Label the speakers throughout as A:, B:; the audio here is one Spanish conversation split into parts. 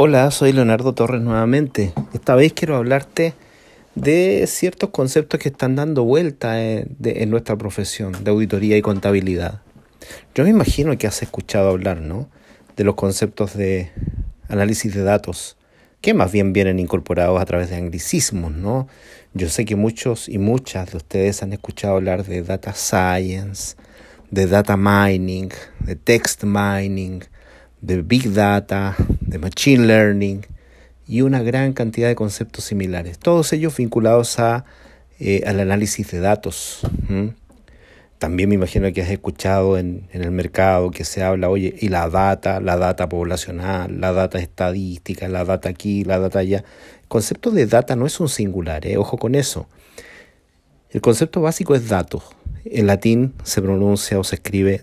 A: Hola, soy Leonardo Torres nuevamente. Esta vez quiero hablarte de ciertos conceptos que están dando vuelta en, nuestra profesión de auditoría y contabilidad. Yo me imagino que has escuchado hablar, ¿no? De los conceptos de análisis de datos, que más bien vienen incorporados a través de anglicismos, ¿no? Yo sé que muchos y muchas de ustedes han escuchado hablar de data science, de data mining, de text mining, de big data, de machine learning y una gran cantidad de conceptos similares, todos ellos vinculados a, eh, al análisis de datos. También me imagino que has escuchado en, en, el mercado que se habla, oye, y la data, la data poblacional, la data estadística, la data aquí, la data allá. El concepto de data no es un singular, ¿eh? ojo con eso. El concepto básico es datos. En latín se pronuncia o se escribe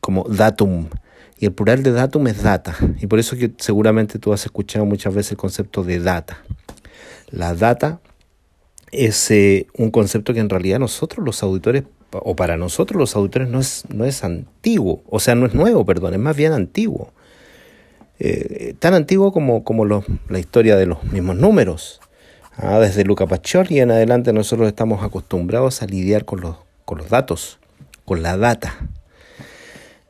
A: como datum y el plural de datum es data. Y por eso que seguramente tú has escuchado muchas veces el concepto de data. La data es eh, un concepto que en realidad nosotros los auditores, o para nosotros los auditores no es, no es antiguo, o sea, no es nuevo, perdón, es más bien antiguo. Eh, tan antiguo como, como la historia de los mismos números. Ah, desde Luca Pacioli en adelante nosotros estamos acostumbrados a lidiar con los, con los datos, con la data.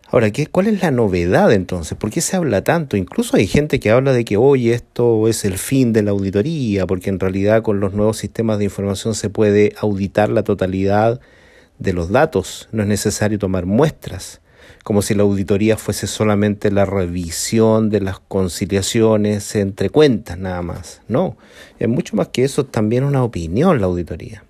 A: Ahora, ¿qué, ¿cuál es la novedad entonces? ¿Por qué se habla tanto? Incluso hay gente que habla de que hoy esto es el fin de la auditoría, porque en realidad con los nuevos sistemas de información se puede auditar la totalidad de los datos, no es necesario tomar muestras, como si la auditoría fuese solamente la revisión de las conciliaciones entre cuentas nada más. No, es mucho más que eso, también una opinión la auditoría.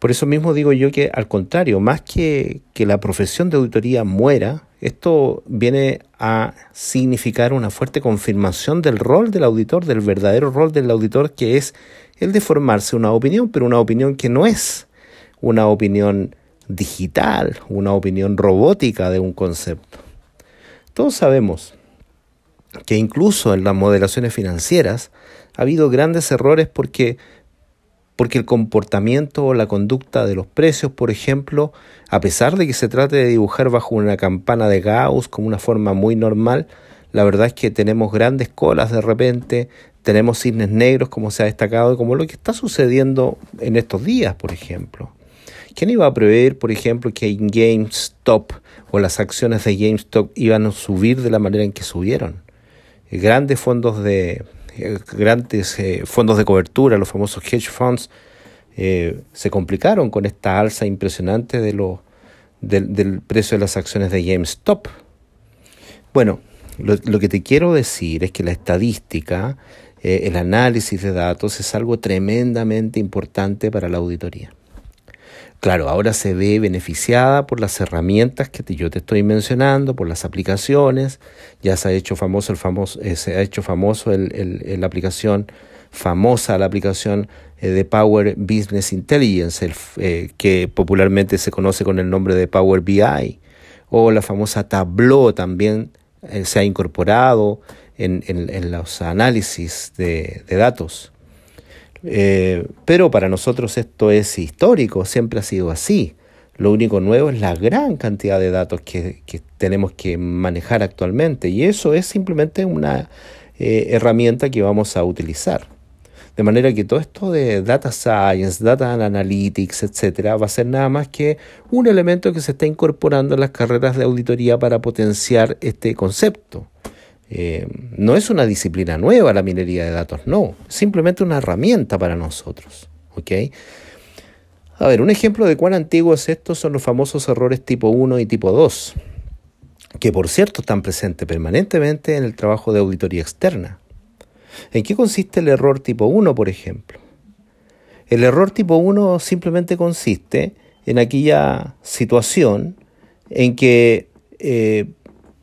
A: Por eso mismo digo yo que al contrario, más que que la profesión de auditoría muera, esto viene a significar una fuerte confirmación del rol del auditor, del verdadero rol del auditor, que es el de formarse una opinión, pero una opinión que no es una opinión digital, una opinión robótica de un concepto. Todos sabemos que incluso en las modelaciones financieras ha habido grandes errores porque porque el comportamiento o la conducta de los precios, por ejemplo, a pesar de que se trate de dibujar bajo una campana de Gauss como una forma muy normal, la verdad es que tenemos grandes colas de repente, tenemos cisnes negros como se ha destacado, como lo que está sucediendo en estos días, por ejemplo. ¿Quién iba a prever, por ejemplo, que en GameStop o las acciones de GameStop iban a subir de la manera en que subieron? Grandes fondos de, eh, grandes eh, fondos de cobertura, los famosos hedge funds, eh, se complicaron con esta alza impresionante de lo, del, precio de las acciones de GameStop. Bueno, lo, lo, que te quiero decir es que la estadística, el análisis de datos es algo tremendamente importante para la auditoría. Claro, ahora se ve beneficiada por las herramientas que yo te estoy mencionando, por las aplicaciones. Ya se ha hecho famoso el famoso, eh, se ha hecho famoso el, la aplicación famosa, la aplicación eh, de Power Business Intelligence, el, eh, que popularmente se conoce con el nombre de Power BI, o la famosa Tableau también se ha incorporado en, en, los análisis de, de datos. Eh, pero para nosotros esto es histórico, siempre ha sido así. Lo único nuevo es la gran cantidad de datos que, tenemos que manejar actualmente y eso es simplemente una eh, herramienta que vamos a utilizar. De manera que todo esto de data science, data analytics, etcétera, va a ser nada más que un elemento que se está incorporando en las carreras de auditoría para potenciar este concepto. Eh, no es una disciplina nueva la minería de datos, no, simplemente una herramienta para nosotros. A ver, un ejemplo de cuán antiguo es esto son los famosos errores tipo 1 y tipo 2, que por cierto están presentes permanentemente en el trabajo de auditoría externa. ¿En qué consiste el error tipo 1, por ejemplo? El error tipo 1 simplemente consiste en aquella situación en que eh,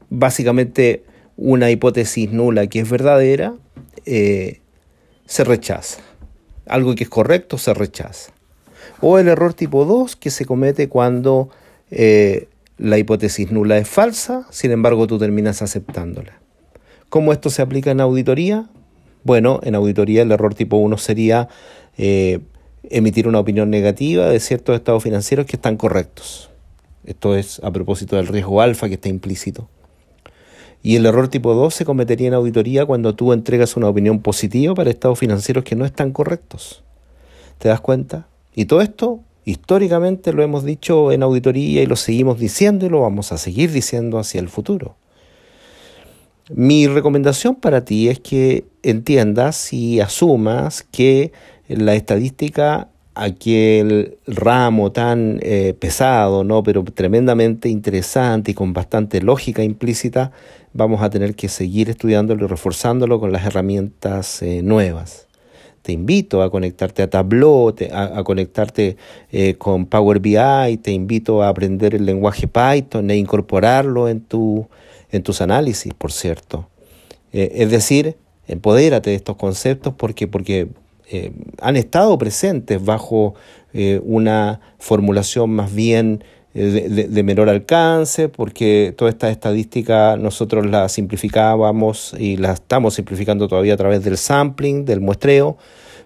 A: básicamente una hipótesis nula que es verdadera, eh, se rechaza. Algo que es correcto se rechaza. O el error tipo 2 que se comete cuando eh, la hipótesis nula es falsa, sin embargo tú terminas aceptándola. ¿Cómo esto se aplica en auditoría? Bueno, en auditoría el error tipo 1 sería eh, emitir una opinión negativa de ciertos estados financieros que están correctos. Esto es a propósito del riesgo alfa que está implícito. Y el error tipo 2 se cometería en auditoría cuando tú entregas una opinión positiva para estados financieros que no están correctos. ¿Te das cuenta? Y todo esto, históricamente lo hemos dicho en auditoría y lo seguimos diciendo y lo vamos a seguir diciendo hacia el futuro. Mi recomendación para ti es que entiendas y asumas que la estadística, aquel ramo tan eh, pesado, ¿no? pero tremendamente interesante y con bastante lógica implícita, vamos a tener que seguir estudiándolo y reforzándolo con las herramientas eh, nuevas. Te invito a conectarte a Tableau, a, conectarte eh, con Power BI, te invito a aprender el lenguaje Python e incorporarlo en tu en tus análisis, por cierto. Eh, es decir, empodérate de estos conceptos porque, porque eh, han estado presentes bajo eh, una formulación más bien de, menor alcance, porque toda esta estadística nosotros la simplificábamos y la estamos simplificando todavía a través del sampling, del muestreo,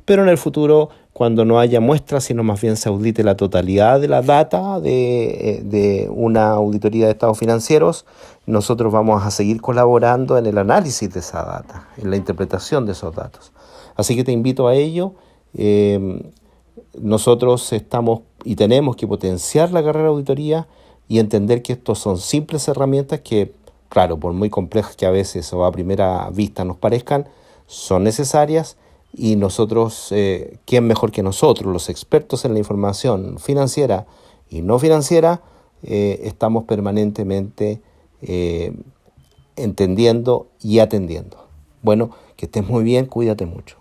A: pero en el futuro cuando no haya muestras, sino más bien se audite la totalidad de la data de, eh, de, una auditoría de estados financieros, nosotros vamos a seguir colaborando en el análisis de esa data, en la interpretación de esos datos. Así que te invito a ello. Em, nosotros estamos y tenemos que potenciar la carrera de auditoría y entender que estos son simples herramientas que, claro, por muy complejas que a veces o a primera vista nos parezcan, son necesarias y nosotros, eh, ¿quién mejor que nosotros, los expertos en la información financiera y no financiera, eh, estamos permanentemente eh, entendiendo y atendiendo? Bueno, que estés muy bien, cuídate mucho.